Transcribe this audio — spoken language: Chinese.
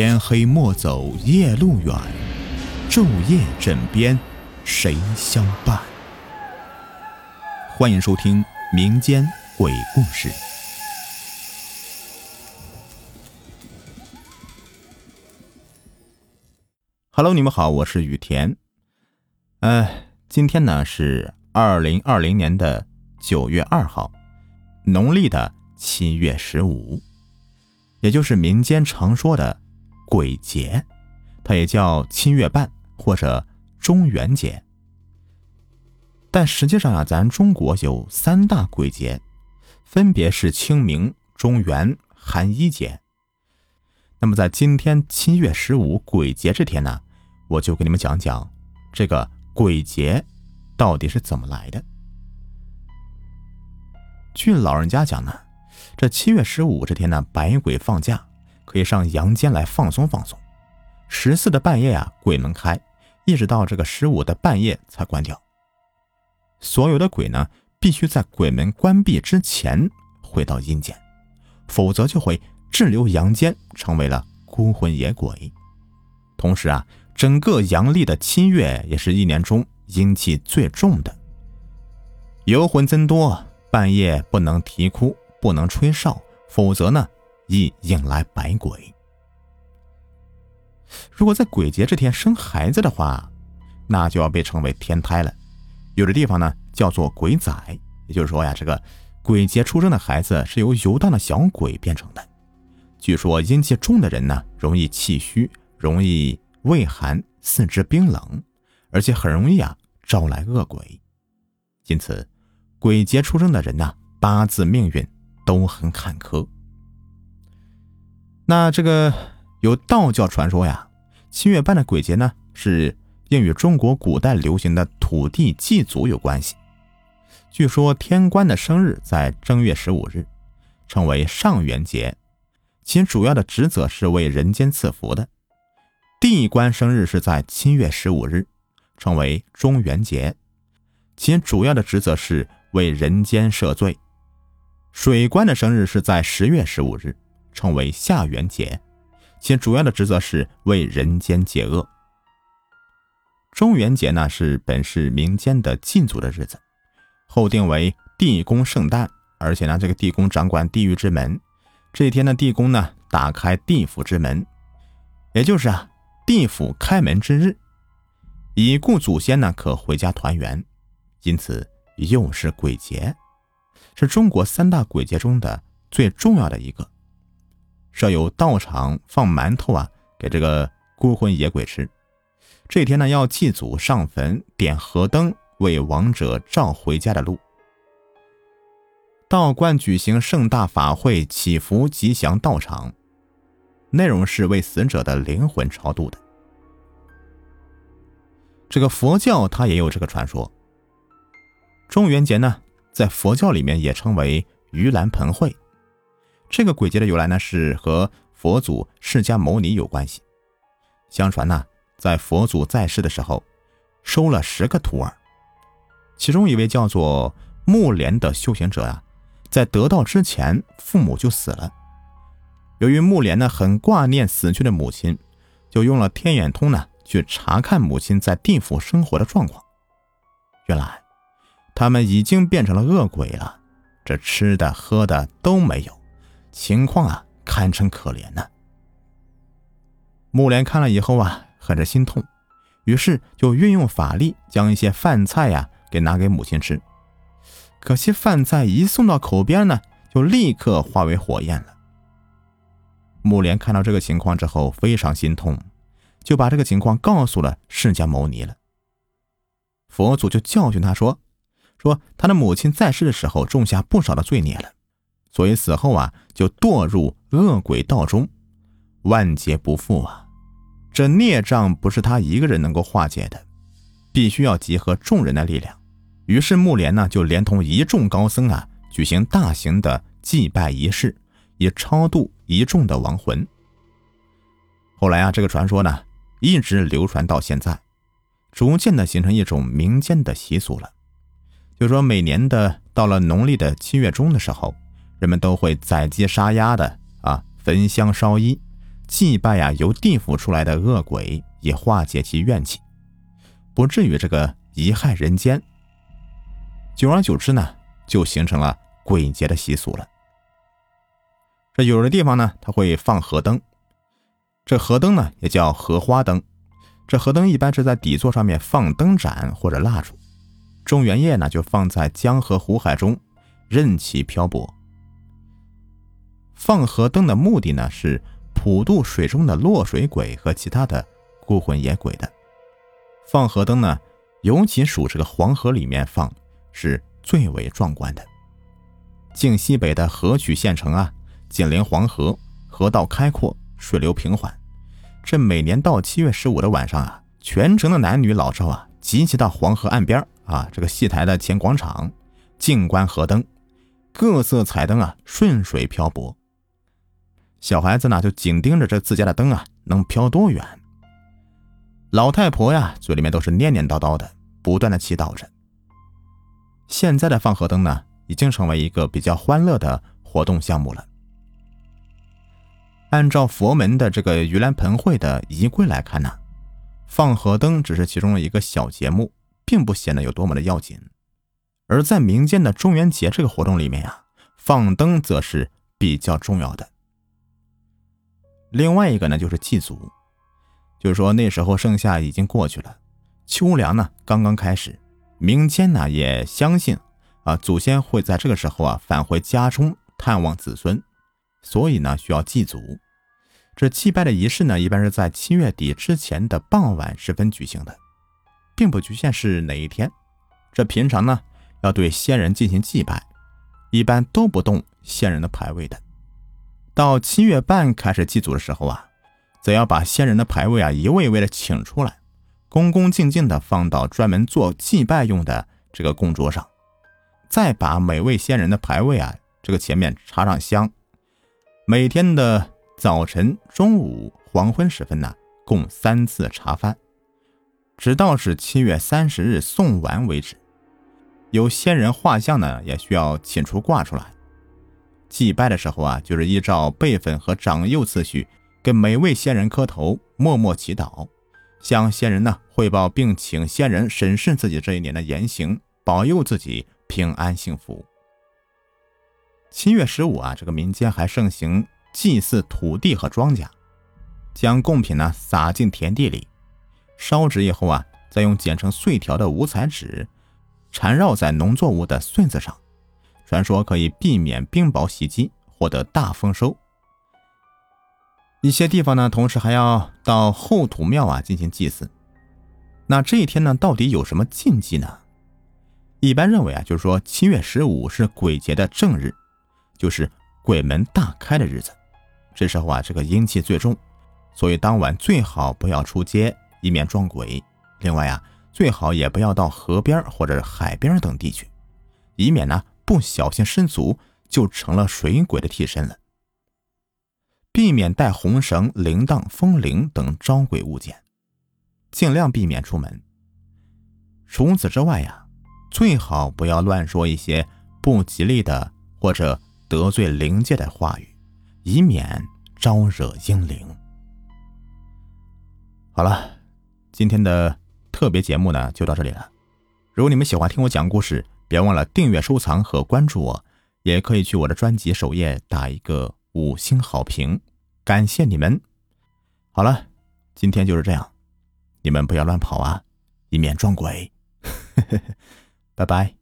天黑莫走夜路远，昼夜枕边谁相伴？欢迎收听民间鬼故事。Hello，你们好，我是雨田。呃，今天呢是二零二零年的九月二号，农历的七月十五，也就是民间常说的鬼节，它也叫七月半或者中元节。但实际上啊，咱中国有三大鬼节，分别是清明、中元、寒衣节。那么在今天七月十五鬼节这天呢？我就给你们讲讲这个鬼节到底是怎么来的。据老人家讲呢，这七月十五这天呢，百鬼放假，可以上阳间来放松放松。十四的半夜啊，鬼门开，一直到这个十五的半夜才关掉。所有的鬼呢，必须在鬼门关闭之前回到阴间，否则就会滞留阳间，成为了孤魂野鬼。同时啊。整个阳历的七月也是一年中阴气最重的，游魂增多，半夜不能啼哭，不能吹哨，否则呢易引来百鬼。如果在鬼节这天生孩子的话，那就要被称为天胎了。有的地方呢叫做鬼仔，也就是说呀，这个鬼节出生的孩子是由游荡的小鬼变成的。据说阴气重的人呢，容易气虚，容易。畏寒，四肢冰冷，而且很容易啊招来恶鬼，因此鬼节出生的人呢，八字命运都很坎坷。那这个有道教传说呀，七月半的鬼节呢，是应与中国古代流行的土地祭祖有关系。据说天官的生日在正月十五日，称为上元节，其主要的职责是为人间赐福的。地官生日是在七月十五日，称为中元节，其主要的职责是为人间赦罪。水官的生日是在十月十五日，称为下元节，其主要的职责是为人间解厄。中元节呢是本市民间的祭祖的日子，后定为地宫圣诞，而且呢这个地宫掌管地狱之门，这一天呢地宫呢打开地府之门，也就是啊。地府开门之日，已故祖先呢可回家团圆，因此又是鬼节，是中国三大鬼节中的最重要的一个。设有道场放馒头啊，给这个孤魂野鬼吃。这天呢要祭祖上坟点河灯，为亡者照回家的路。道观举行盛大法会祈福吉祥道场。内容是为死者的灵魂超度的。这个佛教它也有这个传说。中元节呢，在佛教里面也称为盂兰盆会。这个鬼节的由来呢，是和佛祖释迦牟尼有关系。相传呢，在佛祖在世的时候，收了十个徒儿，其中一位叫做木莲的修行者啊，在得道之前，父母就死了。由于木莲呢很挂念死去的母亲，就用了天眼通呢去查看母亲在地府生活的状况。原来，他们已经变成了恶鬼了，这吃的喝的都没有，情况啊堪称可怜呢。木莲看了以后啊，很是心痛，于是就运用法力将一些饭菜呀给拿给母亲吃。可惜饭菜一送到口边呢，就立刻化为火焰了。木莲看到这个情况之后非常心痛，就把这个情况告诉了释迦牟尼了。佛祖就教训他说：“说他的母亲在世的时候种下不少的罪孽了，所以死后啊就堕入恶鬼道中，万劫不复啊。这孽障不是他一个人能够化解的，必须要集合众人的力量。于是木莲呢就连同一众高僧啊举行大型的祭拜仪式。”以超度一众的亡魂。后来啊，这个传说呢，一直流传到现在，逐渐的形成一种民间的习俗了。就说每年的到了农历的七月中的时候，人们都会宰鸡杀鸭的啊，焚香烧衣，祭拜呀由地府出来的恶鬼，以化解其怨气，不至于这个贻害人间。久而久之呢，就形成了鬼节的习俗了。这有的地方呢，它会放河灯，这河灯呢也叫荷花灯。这河灯一般是在底座上面放灯盏或者蜡烛，中元夜呢就放在江河湖海中，任其漂泊。放河灯的目的呢是普渡水中的落水鬼和其他的孤魂野鬼的。放河灯呢，尤其属这个黄河里面放，是最为壮观的。晋西北的河曲县城啊，紧邻黄河，河道开阔，水流平缓。这每年到七月十五的晚上啊，全城的男女老少啊，集齐到黄河岸边啊，这个戏台的前广场，静观河灯，各色彩灯啊，顺水漂泊。小孩子呢，就紧盯着这自家的灯啊，能飘多远。老太婆呀，嘴里面都是念念叨叨的，不断的祈祷着。现在的放河灯呢，已经成为一个比较欢乐的活动项目了。按照佛门的这个盂兰盆会的仪规来看呢，放河灯只是其中的一个小节目，并不显得有多么的要紧。而在民间的中元节这个活动里面呀，放灯则是比较重要的。另外一个呢，就是祭祖，就是说那时候盛夏已经过去了，秋凉呢刚刚开始，民间呢也相信啊，祖先会在这个时候啊返回家中探望子孙。所以呢，需要祭祖。这祭拜的仪式呢，一般是在七月底之前的傍晚时分举行的，并不局限是哪一天。这平常呢，要对先人进行祭拜，一般都不动先人的牌位的。到七月半开始祭祖的时候啊，则要把先人的牌位啊一位一位的请出来，恭恭敬敬的放到专门做祭拜用的这个供桌上，再把每位先人的牌位啊这个前面插上香。每天的早晨、中午、黄昏时分呢，共三次茶饭，直到是七月三十日送完为止。有先人画像呢，也需要请出挂出来。祭拜的时候啊，就是依照辈分和长幼次序，给每位先人磕头，默默祈祷，向先人呢汇报，并请先人审视自己这一年的言行，保佑自己平安幸福。七月十五啊，这个民间还盛行祭祀土地和庄稼，将贡品呢撒进田地里，烧纸以后啊，再用剪成碎条的五彩纸缠绕在农作物的穗子上，传说可以避免冰雹袭击，获得大丰收。一些地方呢，同时还要到后土庙啊进行祭祀。那这一天呢，到底有什么禁忌呢？一般认为啊，就是说七月十五是鬼节的正日。就是鬼门大开的日子，这时候啊，这个阴气最重，所以当晚最好不要出街，以免撞鬼。另外啊，最好也不要到河边或者海边等地去，以免呢不小心失足就成了水鬼的替身了。避免带红绳、铃铛、风铃等招鬼物件，尽量避免出门。除此之外呀，最好不要乱说一些不吉利的或者。得罪灵界的话语，以免招惹阴灵。好了，今天的特别节目呢就到这里了。如果你们喜欢听我讲故事，别忘了订阅、收藏和关注我，也可以去我的专辑首页打一个五星好评，感谢你们。好了，今天就是这样，你们不要乱跑啊，以免撞鬼。拜拜。